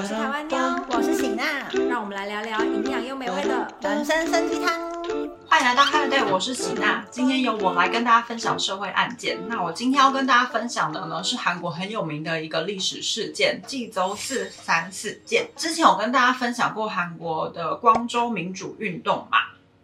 我是台湾妞，我是喜娜，让我们来聊聊营养又美味的人生参鸡汤。欢迎来到 e l Day，我是喜娜。今天由我来跟大家分享社会案件。那我今天要跟大家分享的呢，是韩国很有名的一个历史事件——济州四三事件。之前我跟大家分享过韩国的光州民主运动嘛。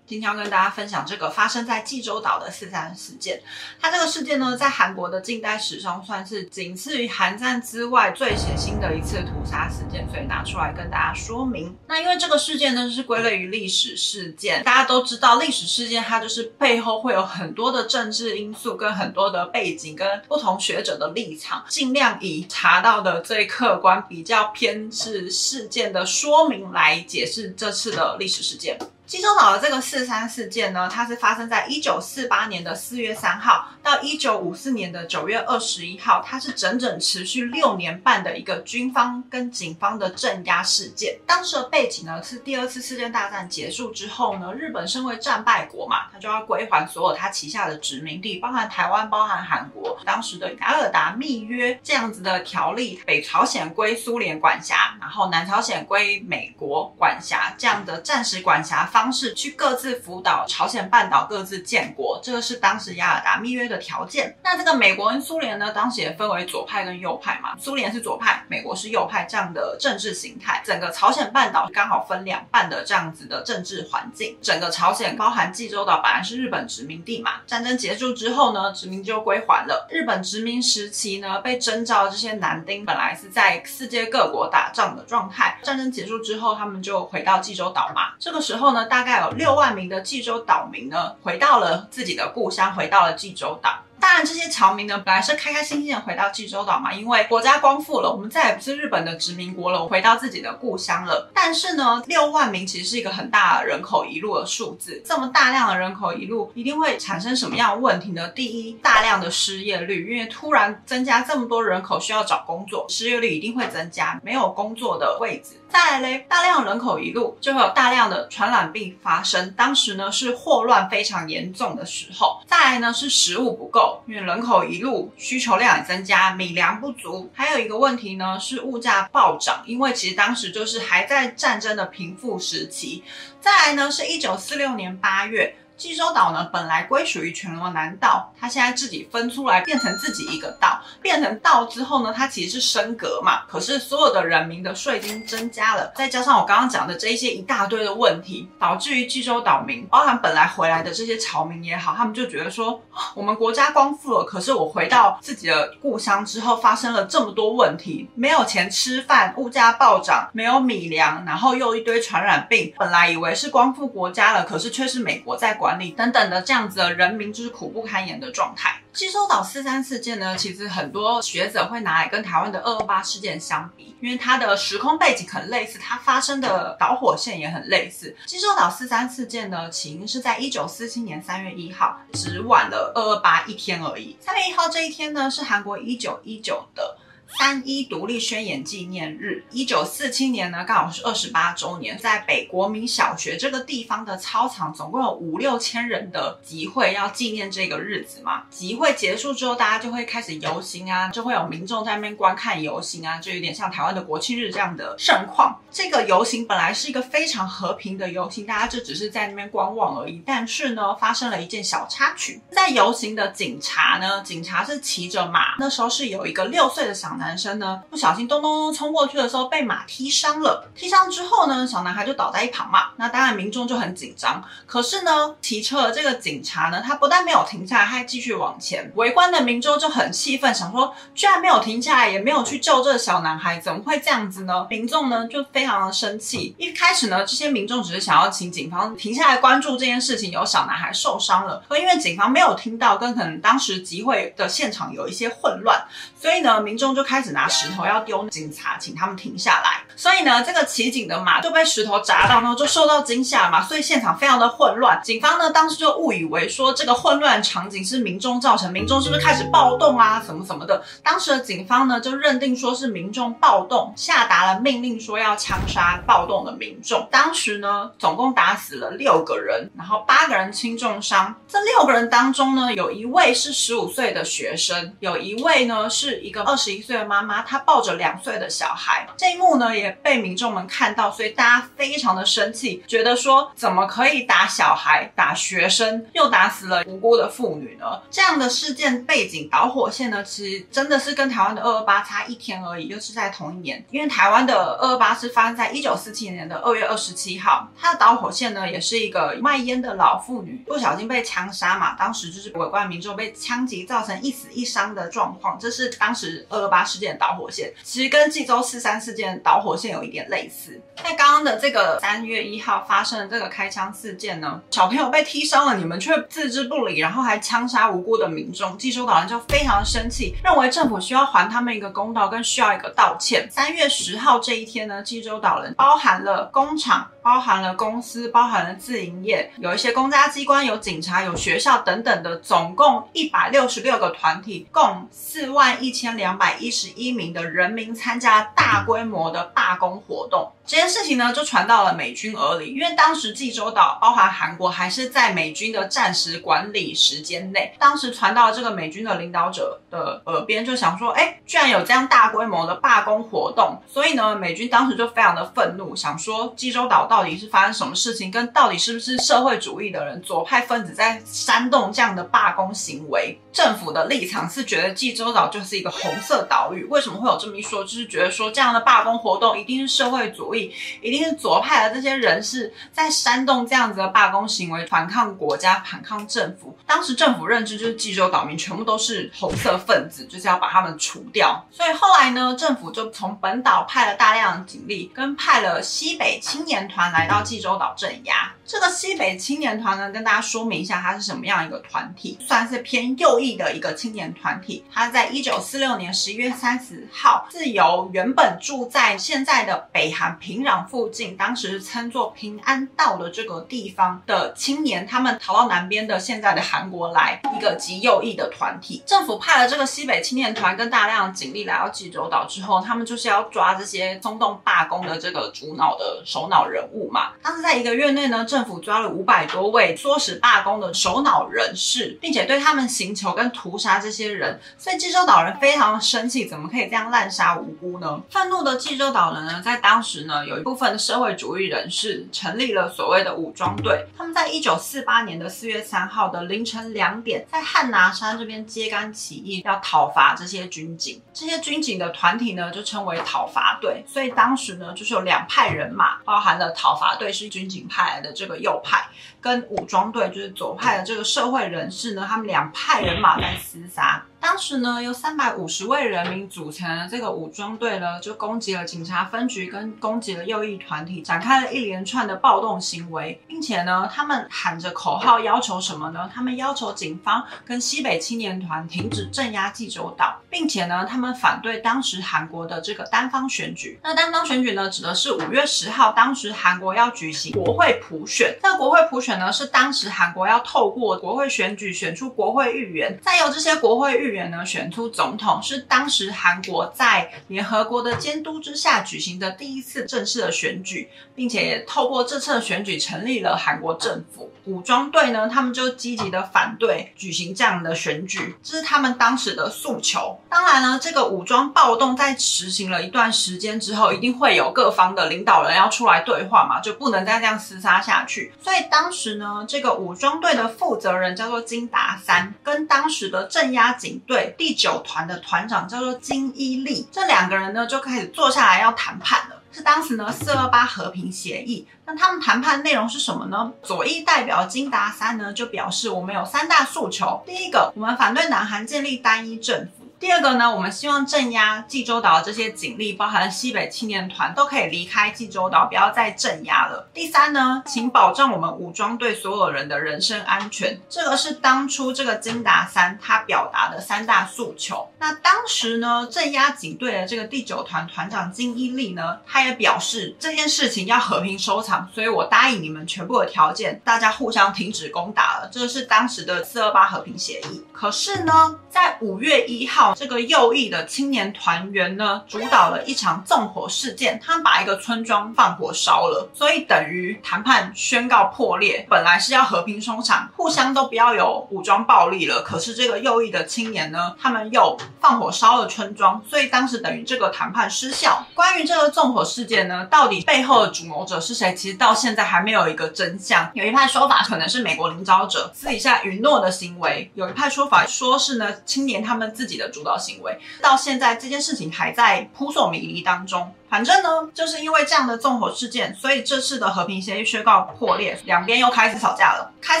今天要跟大家分享这个发生在济州岛的四三事件。它这个事件呢，在韩国的近代史上算是仅次于韩战之外最血腥的一次屠杀事件，所以拿出来跟大家说明。那因为这个事件呢是归类于历史事件，大家都知道历史事件它就是背后会有很多的政治因素跟很多的背景跟不同学者的立场，尽量以查到的最客观、比较偏是事件的说明来解释这次的历史事件。济州岛的这个四三事件呢，它是发生在一九四八年的四月三号到一九五四年的九月二十一号，它是整整持续六年半的一个军方跟警方的镇压事件。当时的背景呢，是第二次世界大战结束之后呢，日本身为战败国嘛，它就要归还所有它旗下的殖民地，包含台湾、包含韩国。当时的雅尔达密约这样子的条例，北朝鲜归苏联管辖，然后南朝鲜归美国管辖，这样的暂时管辖。方方式去各自辅导朝鲜半岛各自建国，这个是当时雅尔达密约的条件。那这个美国跟苏联呢，当时也分为左派跟右派嘛，苏联是左派，美国是右派这样的政治形态。整个朝鲜半岛刚好分两半的这样子的政治环境。整个朝鲜包含济州岛本来是日本殖民地嘛，战争结束之后呢，殖民就归还了。日本殖民时期呢，被征召这些男丁本来是在世界各国打仗的状态，战争结束之后，他们就回到济州岛嘛。这个时候呢。大概有六万名的济州岛民呢，回到了自己的故乡，回到了济州岛。当然，这些侨民呢，本来是开开心心的回到济州岛嘛，因为国家光复了，我们再也不是日本的殖民国了，我回到自己的故乡了。但是呢，六万名其实是一个很大的人口移入的数字，这么大量的人口移入，一定会产生什么样的问题呢？第一，大量的失业率，因为突然增加这么多人口需要找工作，失业率一定会增加，没有工作的位置。再来嘞，大量人口移入，就会有大量的传染病发生。当时呢是霍乱非常严重的时候。再来呢是食物不够。因为人口移入需求量也增加，米粮不足，还有一个问题呢是物价暴涨，因为其实当时就是还在战争的贫富时期。再来呢是一九四六年八月。济州岛呢，本来归属于全罗南道，它现在自己分出来变成自己一个道，变成道之后呢，它其实是升格嘛。可是所有的人民的税金增加了，再加上我刚刚讲的这一些一大堆的问题，导致于济州岛民，包含本来回来的这些侨民也好，他们就觉得说，我们国家光复了，可是我回到自己的故乡之后，发生了这么多问题，没有钱吃饭，物价暴涨，没有米粮，然后又一堆传染病。本来以为是光复国家了，可是却是美国在管。理等等的这样子的人民就是苦不堪言的状态。济州岛四三事件呢，其实很多学者会拿来跟台湾的二二八事件相比，因为它的时空背景很类似，它发生的导火线也很类似。济州岛四三事件呢，起因是在一九四七年三月一号，只晚了二二八一天而已。三月一号这一天呢，是韩国一九一九的。三一独立宣言纪念日，一九四七年呢，刚好是二十八周年，在北国民小学这个地方的操场，总共有五六千人的集会，要纪念这个日子嘛。集会结束之后，大家就会开始游行啊，就会有民众在那边观看游行啊，就有点像台湾的国庆日这样的盛况。这个游行本来是一个非常和平的游行，大家就只是在那边观望而已。但是呢，发生了一件小插曲，在游行的警察呢，警察是骑着马，那时候是有一个六岁的小男。男生呢，不小心咚咚咚冲过去的时候被马踢伤了。踢伤之后呢，小男孩就倒在一旁嘛。那当然民众就很紧张。可是呢，骑车的这个警察呢，他不但没有停下来，还继续往前。围观的民众就很气愤，想说居然没有停下来，也没有去救这个小男孩，怎么会这样子呢？民众呢就非常的生气。一开始呢，这些民众只是想要请警方停下来关注这件事情，有小男孩受伤了。可因为警方没有听到，跟可能当时集会的现场有一些混乱，所以呢，民众就开。始拿石头要丢警察，请他们停下来。所以呢，这个骑警的马就被石头砸到，呢就受到惊吓嘛。所以现场非常的混乱。警方呢，当时就误以为说这个混乱场景是民众造成，民众是不是开始暴动啊，什么什么的。当时的警方呢，就认定说是民众暴动，下达了命令说要枪杀暴动的民众。当时呢，总共打死了六个人，然后八个人轻重伤。这六个人当中呢，有一位是十五岁的学生，有一位呢是一个二十一岁。妈妈她抱着两岁的小孩，这一幕呢也被民众们看到，所以大家非常的生气，觉得说怎么可以打小孩、打学生，又打死了无辜的妇女呢？这样的事件背景导火线呢，其实真的是跟台湾的二二八差一天而已，又是在同一年。因为台湾的二二八是发生在一九四七年的二月二十七号，它的导火线呢，也是一个卖烟的老妇女不小心被枪杀嘛，当时就是围观民众被枪击造成一死一伤的状况，这是当时二二八事件导火线。其实跟济州四三事件导火线有一点类似。在刚刚的这个三月一号发生的这个开枪事件呢，小朋友被踢伤了，你们却置之不理，然后还枪杀无辜的民众，济州岛人就非常生气，认为政府需要还他们一个公道，跟需要一个道歉。三月十号这一天呢，济州岛人包含了工厂。包含了公司，包含了自营业，有一些公家机关，有警察，有学校等等的，总共一百六十六个团体，共四万一千两百一十一名的人民参加大规模的罢工活动。这件事情呢，就传到了美军耳里，因为当时济州岛包含韩国还是在美军的战时管理时间内。当时传到这个美军的领导者的耳边，就想说，哎，居然有这样大规模的罢工活动，所以呢，美军当时就非常的愤怒，想说济州岛到底是发生什么事情，跟到底是不是社会主义的人左派分子在煽动这样的罢工行为？政府的立场是觉得济州岛就是一个红色岛屿，为什么会有这么一说？就是觉得说这样的罢工活动一定是社会主义。一定是左派的这些人士在煽动这样子的罢工行为，反抗国家，反抗政府。当时政府认知就是济州岛民全部都是红色分子，就是要把他们除掉。所以后来呢，政府就从本岛派了大量的警力，跟派了西北青年团来到济州岛镇压。这个西北青年团呢，跟大家说明一下，它是什么样一个团体，算是偏右翼的一个青年团体。它在一九四六年十一月三十号，自由原本住在现在的北韩平壤附近，当时称作平安道的这个地方的青年，他们逃到南边的现在的韩国来，一个极右翼的团体。政府派了这个西北青年团跟大量警力来到济州岛之后，他们就是要抓这些松动罢工的这个主脑的首脑人物嘛。当时在一个月内呢。政府抓了五百多位唆使罢工的首脑人士，并且对他们刑求跟屠杀这些人，所以济州岛人非常生气，怎么可以这样滥杀无辜呢？愤怒的济州岛人呢，在当时呢，有一部分社会主义人士成立了所谓的武装队，他们在一九四八年的四月三号的凌晨两点，在汉拿山这边揭竿起义，要讨伐这些军警。这些军警的团体呢，就称为讨伐队。所以当时呢，就是有两派人马，包含了讨伐队是军警派来的。这个右派跟武装队就是左派的这个社会人士呢，他们两派人马在厮杀。当时呢，有三百五十位人民组成的这个武装队呢，就攻击了警察分局，跟攻击了右翼团体，展开了一连串的暴动行为，并且呢，他们喊着口号，要求什么呢？他们要求警方跟西北青年团停止镇压济州岛，并且呢，他们反对当时韩国的这个单方选举。那单方选举呢，指的是五月十号，当时韩国要举行国会普选。这个国会普选呢，是当时韩国要透过国会选举选出国会议员，再由这些国会议员呢选出总统，是当时韩国在联合国的监督之下举行的第一次正式的选举，并且也透过这次的选举成立了韩国政府。武装队呢，他们就积极的反对举行这样的选举，这是他们当时的诉求。当然呢，这个武装暴动在实行了一段时间之后，一定会有各方的领导人要出来对话嘛，就不能再这样厮杀下去。所以当时呢，这个武装队的负责人叫做金达三，跟当时的镇压警对第九团的团长叫做金伊利，这两个人呢就开始坐下来要谈判了。是当时呢四二八和平协议。那他们谈判内容是什么呢？左翼代表金达三呢就表示，我们有三大诉求。第一个，我们反对南韩建立单一政府。第二个呢，我们希望镇压济州岛的这些警力，包含西北青年团，都可以离开济州岛，不要再镇压了。第三呢，请保障我们武装队所有人的人身安全。这个是当初这个金达三他表达的三大诉求。那当时呢，镇压警队的这个第九团团长金一利呢，他也表示这件事情要和平收场，所以我答应你们全部的条件，大家互相停止攻打了。这个是当时的四二八和平协议。可是呢，在五月一号。这个右翼的青年团员呢，主导了一场纵火事件，他们把一个村庄放火烧了，所以等于谈判宣告破裂。本来是要和平收场，互相都不要有武装暴力了，可是这个右翼的青年呢，他们又放火烧了村庄，所以当时等于这个谈判失效。关于这个纵火事件呢，到底背后的主谋者是谁？其实到现在还没有一个真相。有一派说法可能是美国领导者私底下允诺的行为，有一派说法说是呢青年他们自己的主导行为。到现在这件事情还在扑朔迷离当中。反正呢，就是因为这样的纵火事件，所以这次的和平协议宣告破裂，两边又开始吵架了。开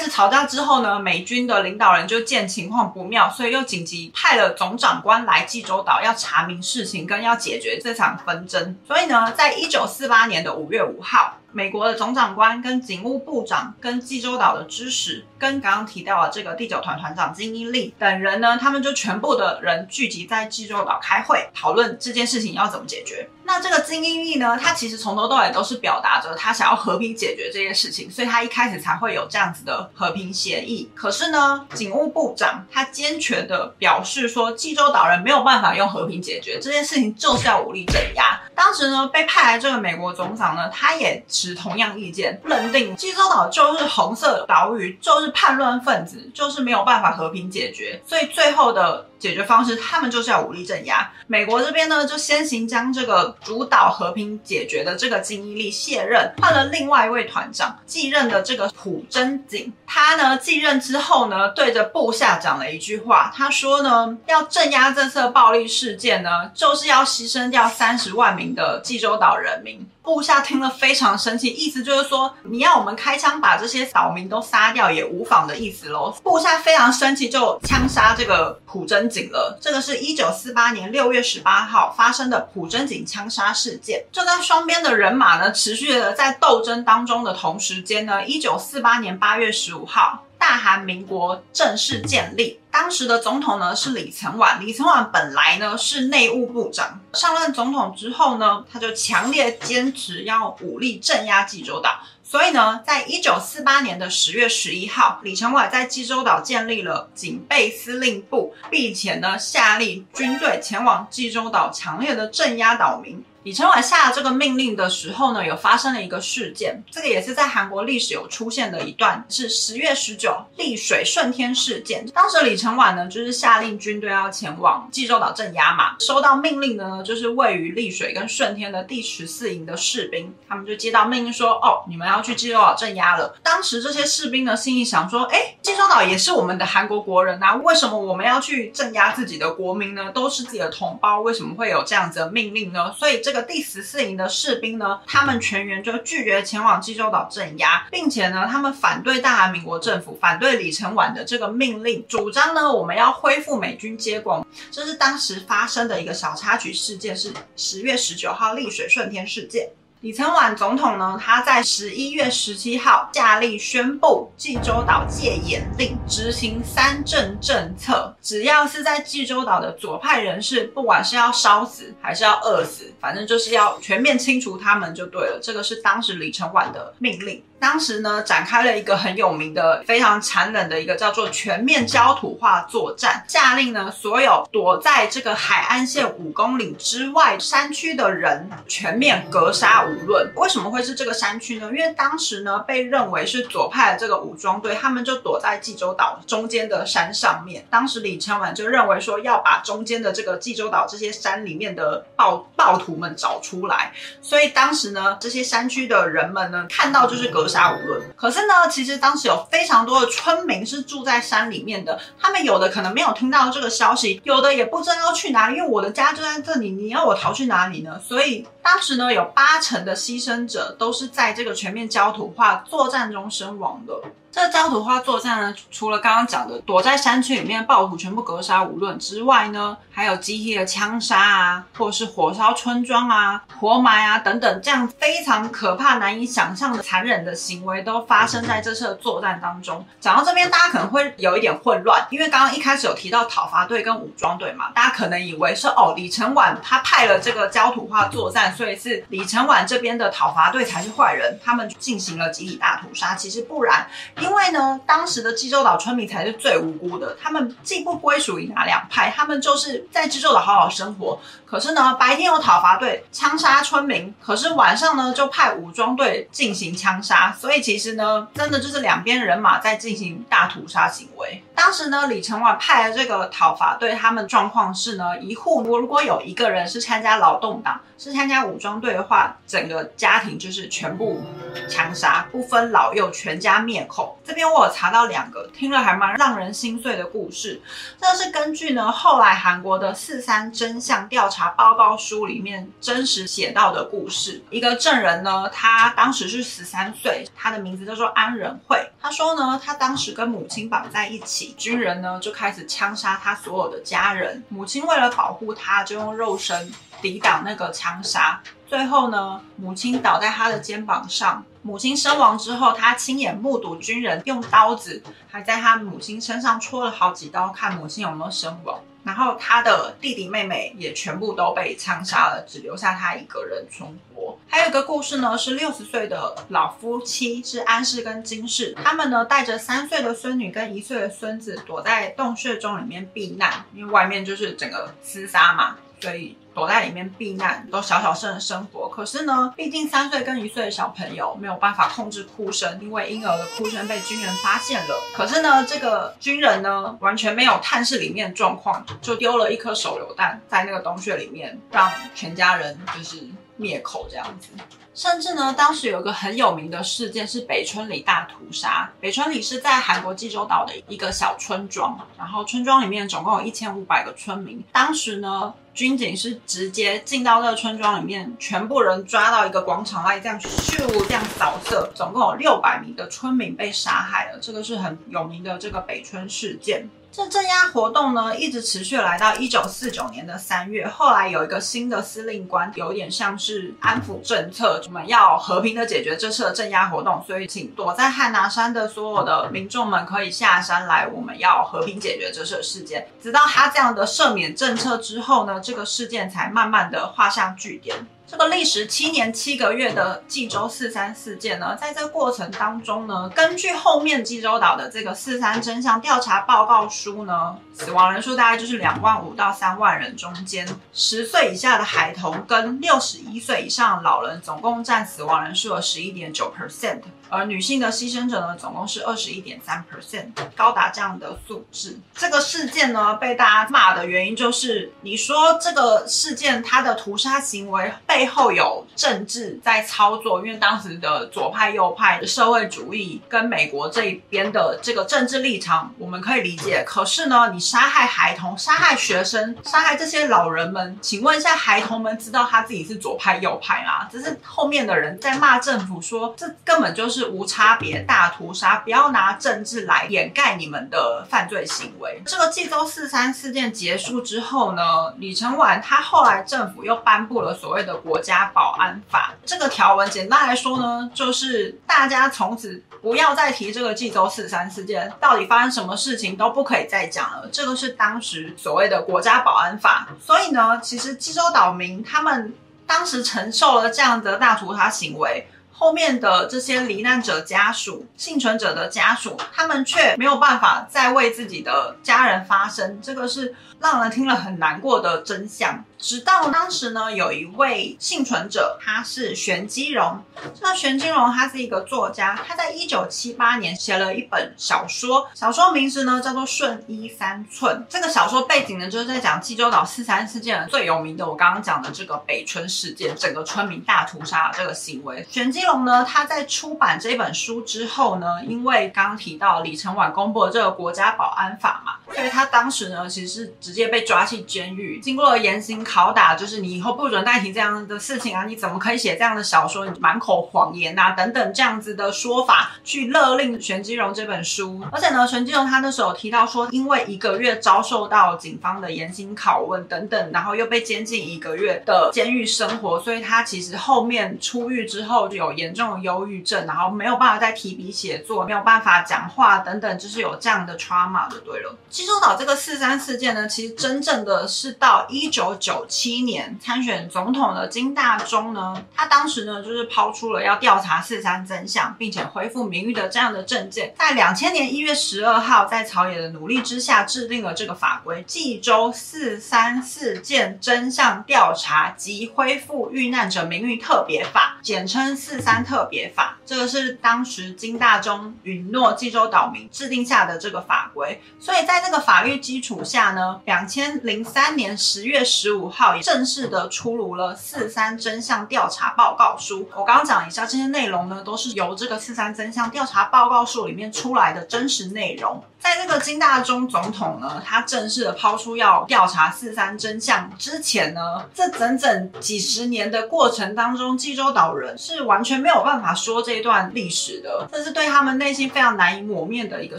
始吵架之后呢，美军的领导人就见情况不妙，所以又紧急派了总长官来济州岛，要查明事情，跟要解决这场纷争。所以呢，在一九四八年的五月五号。美国的总长官跟警务部长跟济州岛的知识跟刚刚提到的这个第九团团长金英利等人呢，他们就全部的人聚集在济州岛开会，讨论这件事情要怎么解决。那这个金英利呢，他其实从头到尾都是表达着他想要和平解决这件事情，所以他一开始才会有这样子的和平协议。可是呢，警务部长他坚决的表示说，济州岛人没有办法用和平解决这件事情，就是要武力镇压。当时呢，被派来这个美国总长呢，他也。持同样意见，认定济州岛就是红色岛屿，就是叛乱分子，就是没有办法和平解决，所以最后的。解决方式，他们就是要武力镇压。美国这边呢，就先行将这个主导和平解决的这个金一力卸任，换了另外一位团长继任的这个朴真景。他呢继任之后呢，对着部下讲了一句话，他说呢，要镇压这次暴力事件呢，就是要牺牲掉三十万名的济州岛人民。部下听了非常生气，意思就是说，你要我们开枪把这些岛民都杀掉也无妨的意思喽。部下非常生气，就枪杀这个朴真。景了，这个是一九四八年六月十八号发生的朴真景枪杀事件。就在双边的人马呢持续的在斗争当中的同时间呢，一九四八年八月十五号，大韩民国正式建立。当时的总统呢是李承晚，李承晚本来呢是内务部长，上任总统之后呢，他就强烈坚持要武力镇压济州岛。所以呢，在一九四八年的十月十一号，李承晚在济州岛建立了警备司令部，并且呢，下令军队前往济州岛，强烈的镇压岛民。李承晚下了这个命令的时候呢，有发生了一个事件，这个也是在韩国历史有出现的一段，是十月十九丽水顺天事件。当时李承晚呢，就是下令军队要前往济州岛镇压嘛。收到命令的呢，就是位于丽水跟顺天的第十四营的士兵，他们就接到命令说，哦，你们要去济州岛镇压了。当时这些士兵呢，心里想说，哎，济州岛也是我们的韩国国人啊，为什么我们要去镇压自己的国民呢？都是自己的同胞，为什么会有这样子的命令呢？所以这。个第十四营的士兵呢，他们全员就拒绝前往济州岛镇压，并且呢，他们反对大韩民国政府，反对李承晚的这个命令，主张呢，我们要恢复美军接管。这是当时发生的一个小插曲事件，是十月十九号丽水顺天事件。李承晚总统呢，他在十一月十七号下令宣布济州岛戒严令，执行三镇政策。只要是在济州岛的左派人士，不管是要烧死还是要饿死，反正就是要全面清除他们就对了。这个是当时李承晚的命令。当时呢，展开了一个很有名的、非常残忍的一个叫做全面焦土化作战，下令呢，所有躲在这个海岸线五公里之外山区的人全面格杀无论。为什么会是这个山区呢？因为当时呢，被认为是左派的这个武装队，他们就躲在济州岛中间的山上面。当时李承晚就认为说，要把中间的这个济州岛这些山里面的暴暴徒们找出来，所以当时呢，这些山区的人们呢，看到就是格。杀无论。可是呢，其实当时有非常多的村民是住在山里面的，他们有的可能没有听到这个消息，有的也不知道要去哪里，因为我的家就在这里，你要我逃去哪里呢？所以当时呢，有八成的牺牲者都是在这个全面焦土化作战中身亡的。这焦土化作战呢，除了刚刚讲的躲在山区里面暴徒全部格杀无论之外呢，还有集体的枪杀啊，或者是火烧村庄啊、活埋啊等等，这样非常可怕、难以想象的残忍的行为都发生在这次的作战当中。讲到这边，大家可能会有一点混乱，因为刚刚一开始有提到讨伐队跟武装队嘛，大家可能以为是哦，李承晚他派了这个焦土化作战，所以是李承晚这边的讨伐队才是坏人，他们进行了集体大屠杀。其实不然。因为呢，当时的济州岛村民才是最无辜的，他们既不归属于哪两派，他们就是在济州岛好好生活。可是呢，白天有讨伐队枪杀村民，可是晚上呢就派武装队进行枪杀，所以其实呢，真的就是两边人马在进行大屠杀行为。当时呢，李承晚派的这个讨伐队，他们状况是呢，一户如果有一个人是参加劳动党，是参加武装队的话，整个家庭就是全部枪杀，不分老幼，全家灭口。这边我有查到两个，听了还蛮让人心碎的故事。这是根据呢后来韩国的四三真相调查报告书里面真实写到的故事。一个证人呢，他当时是十三岁，他的名字叫做安仁惠。他说呢，他当时跟母亲绑在一起，军人呢就开始枪杀他所有的家人。母亲为了保护他，就用肉身抵挡那个枪杀。最后呢，母亲倒在他的肩膀上。母亲身亡之后，他亲眼目睹军人用刀子还在他母亲身上戳了好几刀，看母亲有没有身亡。然后他的弟弟妹妹也全部都被枪杀了，只留下他一个人存活。还有一个故事呢，是六十岁的老夫妻，是安氏跟金氏，他们呢带着三岁的孙女跟一岁的孙子躲在洞穴中里面避难，因为外面就是整个厮杀嘛，所以。躲在里面避难，都小小声的生活。可是呢，毕竟三岁跟一岁的小朋友没有办法控制哭声，因为婴儿的哭声被军人发现了。可是呢，这个军人呢，完全没有探视里面状况，就丢了一颗手榴弹在那个洞穴里面，让全家人就是灭口这样子。甚至呢，当时有一个很有名的事件是北村里大屠杀。北村里是在韩国济州岛的一个小村庄，然后村庄里面总共有一千五百个村民。当时呢，军警是直接进到这个村庄里面，全部人抓到一个广场外，这样咻这样扫射，总共有六百名的村民被杀害了。这个是很有名的这个北村事件。这镇压活动呢，一直持续来到一九四九年的三月。后来有一个新的司令官，有点像是安抚政策，我们要和平的解决这次的镇压活动，所以请躲在汉拿山的所有的民众们可以下山来，我们要和平解决这次事件。直到他这样的赦免政策之后呢，这个事件才慢慢的画上句点。这个历时七年七个月的济州四三事件呢，在这个过程当中呢，根据后面济州岛的这个四三真相调查报告书呢，死亡人数大概就是两万五到三万人中间，十岁以下的孩童跟六十一岁以上的老人总共占死亡人数的十一点九 percent。而女性的牺牲者呢，总共是二十一点三 percent，高达这样的素质。这个事件呢，被大家骂的原因就是，你说这个事件它的屠杀行为背后有政治在操作，因为当时的左派、右派的社会主义跟美国这一边的这个政治立场，我们可以理解。可是呢，你杀害孩童、杀害学生、杀害这些老人们，请问一下，孩童们知道他自己是左派、右派吗？只是后面的人在骂政府说，这根本就是。是无差别大屠杀，不要拿政治来掩盖你们的犯罪行为。这个济州四三事件结束之后呢，李承晚他后来政府又颁布了所谓的国家保安法。这个条文简单来说呢，就是大家从此不要再提这个济州四三事件，到底发生什么事情都不可以再讲了。这个是当时所谓的国家保安法。所以呢，其实济州岛民他们当时承受了这样的大屠杀行为。后面的这些罹难者家属、幸存者的家属，他们却没有办法再为自己的家人发声，这个是让人听了很难过的真相。直到当时呢，有一位幸存者，他是玄机荣。这个玄机荣他是一个作家，他在一九七八年写了一本小说，小说名字呢叫做《顺一三寸》。这个小说背景呢，就是在讲济州岛四三事件最有名的，我刚刚讲的这个北村事件，整个村民大屠杀这个行为。玄机荣呢，他在出版这本书之后呢，因为刚刚提到李承晚公布了这个国家保安法嘛，所以他当时呢，其实是直接被抓去监狱，经过了严刑。拷打就是你以后不准再提这样的事情啊！你怎么可以写这样的小说？你满口谎言啊，等等这样子的说法去勒令玄机荣这本书。而且呢，玄机荣他那时候提到说，因为一个月遭受到警方的严刑拷问等等，然后又被监禁一个月的监狱生活，所以他其实后面出狱之后就有严重的忧郁症，然后没有办法再提笔写作，没有办法讲话等等，就是有这样的 trauma 就对了。济州岛这个四三事件呢，其实真正的是到一九九七年参选总统的金大中呢，他当时呢就是抛出了要调查四三真相，并且恢复名誉的这样的证件，在两千年一月十二号，在朝野的努力之下，制定了这个法规《济州四三事件真相调查及恢复遇难者名誉特别法》，简称四三特别法。这个是当时金大中允诺济州岛民制定下的这个法规，所以在那个法律基础下呢，两千零三年十月十五号也正式的出炉了四三真相调查报告书。我刚刚讲一下这些内容呢，都是由这个四三真相调查报告书里面出来的真实内容。在这个金大中总统呢，他正式的抛出要调查四三真相之前呢，这整整几十年的过程当中，济州岛人是完全没有办法说这一段历史的，这是对他们内心非常难以抹灭的一个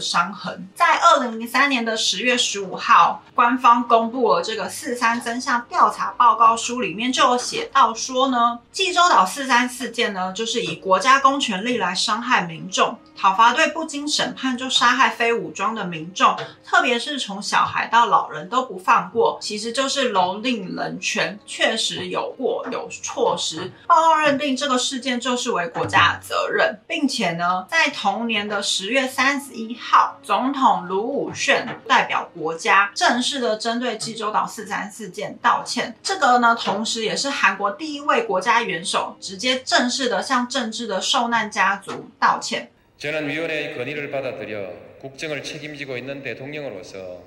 伤痕。在二零零三年的十月十五号，官方公布了这个四三真相调查报告书，里面就有写到说呢，济州岛四三事件呢，就是以国家公权力来伤害民众。讨伐队不经审判就杀害非武装的民众，特别是从小孩到老人都不放过，其实就是蹂躏人权，确实有过有错失。报告认定这个事件就是为国家的责任，并且呢，在同年的十月三十一号，总统卢武铉代表国家正式的针对济州岛四三事件道歉。这个呢，同时也是韩国第一位国家元首直接正式的向政治的受难家族道歉。 저는 위원회의 건의를 받아들여 국정을 책임지고 있는 대통령으로서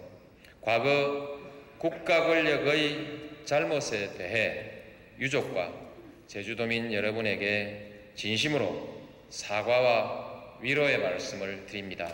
과거 국가 권력의 잘못에 대해 유족과 제주도민 여러분에게 진심으로 사과와 위로의 말씀을 드립니다.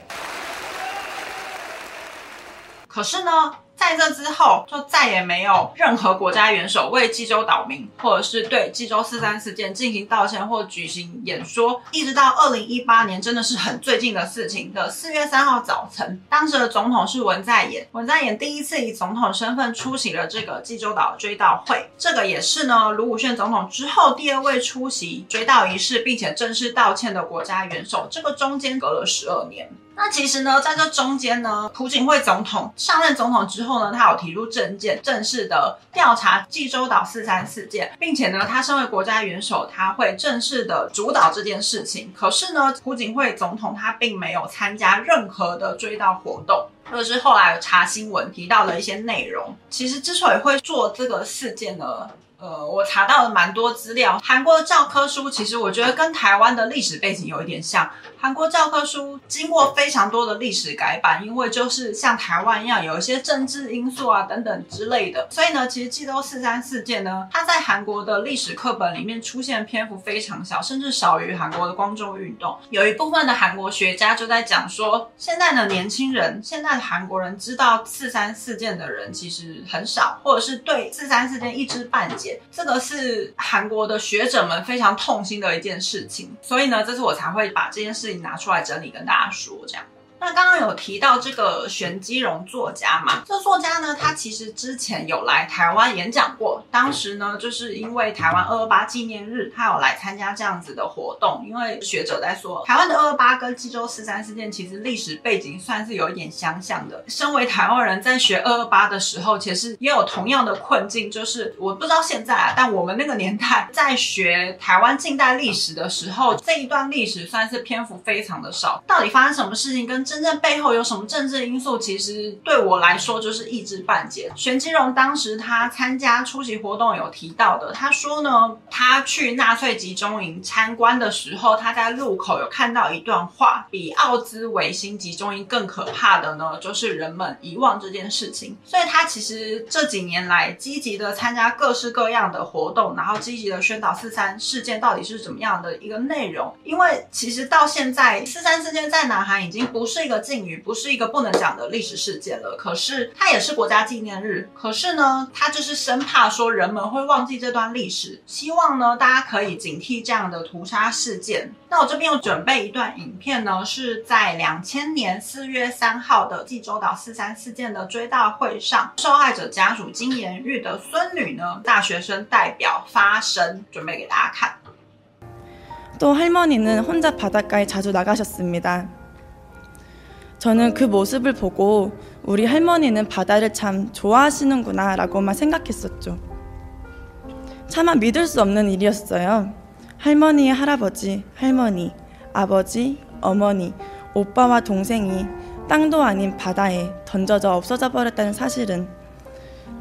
可是呢，在这之后，就再也没有任何国家元首为济州岛民，或者是对济州四三事件进行道歉或举行演说。一直到二零一八年，真的是很最近的事情的四月三号早晨，当时的总统是文在寅。文在寅第一次以总统身份出席了这个济州岛追悼会，这个也是呢卢武铉总统之后第二位出席追悼仪式并且正式道歉的国家元首。这个中间隔了十二年。那其实呢，在这中间呢，朴槿惠总统上任总统之后呢，他有提出政见，正式的调查济州岛四三事件，并且呢，他身为国家元首，他会正式的主导这件事情。可是呢，朴槿惠总统他并没有参加任何的追悼活动。或者是后来有查新闻提到的一些内容，其实之所以会做这个事件呢，呃，我查到了蛮多资料。韩国的教科书其实我觉得跟台湾的历史背景有一点像。韩国教科书经过非常多的历史改版，因为就是像台湾一样有一些政治因素啊等等之类的，所以呢，其实济州四三事件呢，它在韩国的历史课本里面出现篇幅非常小，甚至少于韩国的光州运动。有一部分的韩国学家就在讲说，现在的年轻人，现在的韩国人知道四三事件的人其实很少，或者是对四三事件一知半解，这个是韩国的学者们非常痛心的一件事情。所以呢，这次我才会把这件事情。拿出来整理跟大家说，这样。那刚刚有提到这个玄机荣作家嘛？这作家呢，他其实之前有来台湾演讲过。当时呢，就是因为台湾二二八纪念日，他有来参加这样子的活动。因为学者在说，台湾的二二八跟济州四三事件其实历史背景算是有一点相像的。身为台湾人在学二二八的时候，其实也有同样的困境，就是我不知道现在啊，但我们那个年代在学台湾近代历史的时候，这一段历史算是篇幅非常的少。到底发生什么事情跟真正背后有什么政治因素？其实对我来说就是一知半解。玄基荣当时他参加出席活动有提到的，他说呢，他去纳粹集中营参观的时候，他在路口有看到一段话，比奥兹维辛集中营更可怕的呢，就是人们遗忘这件事情。所以他其实这几年来积极的参加各式各样的活动，然后积极的宣导四三事件到底是怎么样的一个内容。因为其实到现在四三事件在南韩已经不是一个禁语，不是一个不能讲的历史事件了。可是它也是国家纪念日，可是呢，他就是生怕说人们会忘记这段历史，希望呢大家可以警惕这样的屠杀事件。那我这边有准备一段影片呢，是在两千年四月三号的济州岛四三事件的追悼会上，受害者家属金延玉的孙女呢，大学生代表发声，准备给大家看。 또 할머니는 혼자 바닷가에 자주 나가셨습니다. 저는 그 모습을 보고 우리 할머니는 바다를 참 좋아하시는구나 라고만 생각했었죠. 차마 믿을 수 없는 일이었어요. 할머니의 할아버지, 할머니, 아버지, 어머니, 오빠와 동생이 땅도 아닌 바다에 던져져 없어져 버렸다는 사실은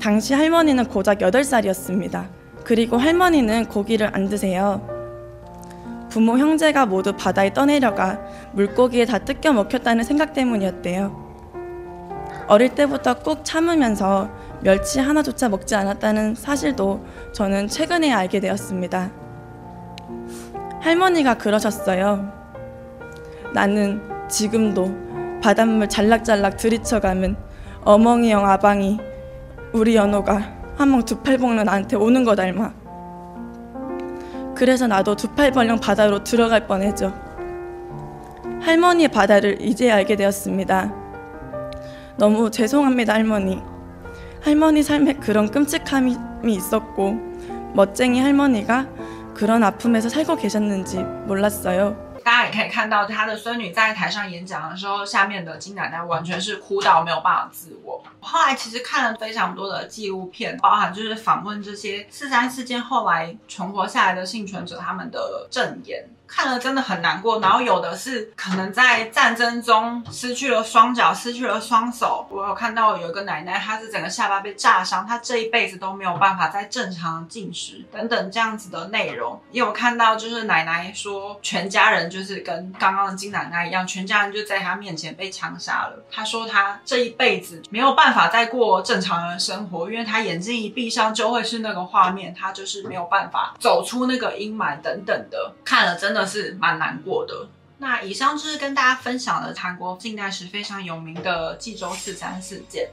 당시 할머니는 고작 8살이었습니다. 그리고 할머니는 고기를 안 드세요. 부모 형제가 모두 바다에 떠내려가 물고기에 다 뜯겨 먹혔다는 생각 때문이었대요. 어릴 때부터 꾹 참으면서 멸치 하나조차 먹지 않았다는 사실도 저는 최근에 알게 되었습니다. 할머니가 그러셨어요. 나는 지금도 바닷물 잘락잘락 들이쳐가면 어멍이형 아방이 우리 연호가 한몫 두팔 먹는 나한테 오는 거 닮아. 그래서 나도 두 팔 벌렁 바다로 들어갈 뻔했죠. 할머니의 바다를 이제 알게 되었습니다. 너무 죄송합니다, 할머니. 할머니 삶에 그런 끔찍함이 있었고 멋쟁이 할머니가 그런 아픔에서 살고 계셨는지 몰랐어요. 大家也可以看到，他的孙女在台上演讲的时候，下面的金奶奶完全是哭到没有办法自我。后来其实看了非常多的纪录片，包含就是访问这些四三事件后来存活下来的幸存者他们的证言，看了真的很难过。然后有的是可能在战争中失去了双脚，失去了双手。我有看到有一个奶奶，她是整个下巴被炸伤，她这一辈子都没有办法再正常进食等等这样子的内容。也有看到就是奶奶说，全家人就是跟刚刚的金奶奶一样，全家人就在她面前被枪杀了。她说她这一辈子没有办法再过正常人的生活，因为她眼睛一闭上就会是那个画面，她就是没有办法走出那个阴霾等等的，看了真真的是蛮难过的。那以上就是跟大家分享的韩国近代史非常有名的济州四三事件。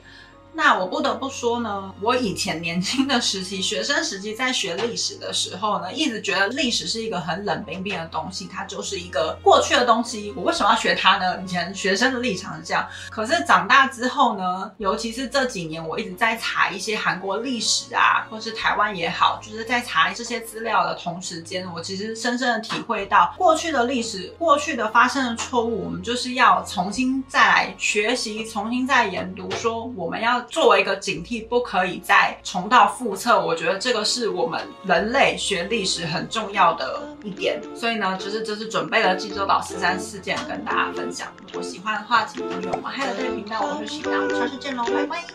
那我不得不说呢，我以前年轻的时期，学生时期在学历史的时候呢，一直觉得历史是一个很冷冰冰的东西，它就是一个过去的东西。我为什么要学它呢？以前学生的立场是这样，可是长大之后呢，尤其是这几年，我一直在查一些韩国历史啊，或是台湾也好，就是在查这些资料的同时间，我其实深深的体会到，过去的历史，过去的发生的错误，我们就是要重新再来学习，重新再研读，说我们要。作为一个警惕，不可以再重蹈覆辙。我觉得这个是我们人类学历史很重要的一点。所以呢，就是这是准备了济州岛四三事件跟大家分享。如果喜欢的话，请订阅我们还有这个频道。我是喜娜，我们下次见喽，拜拜。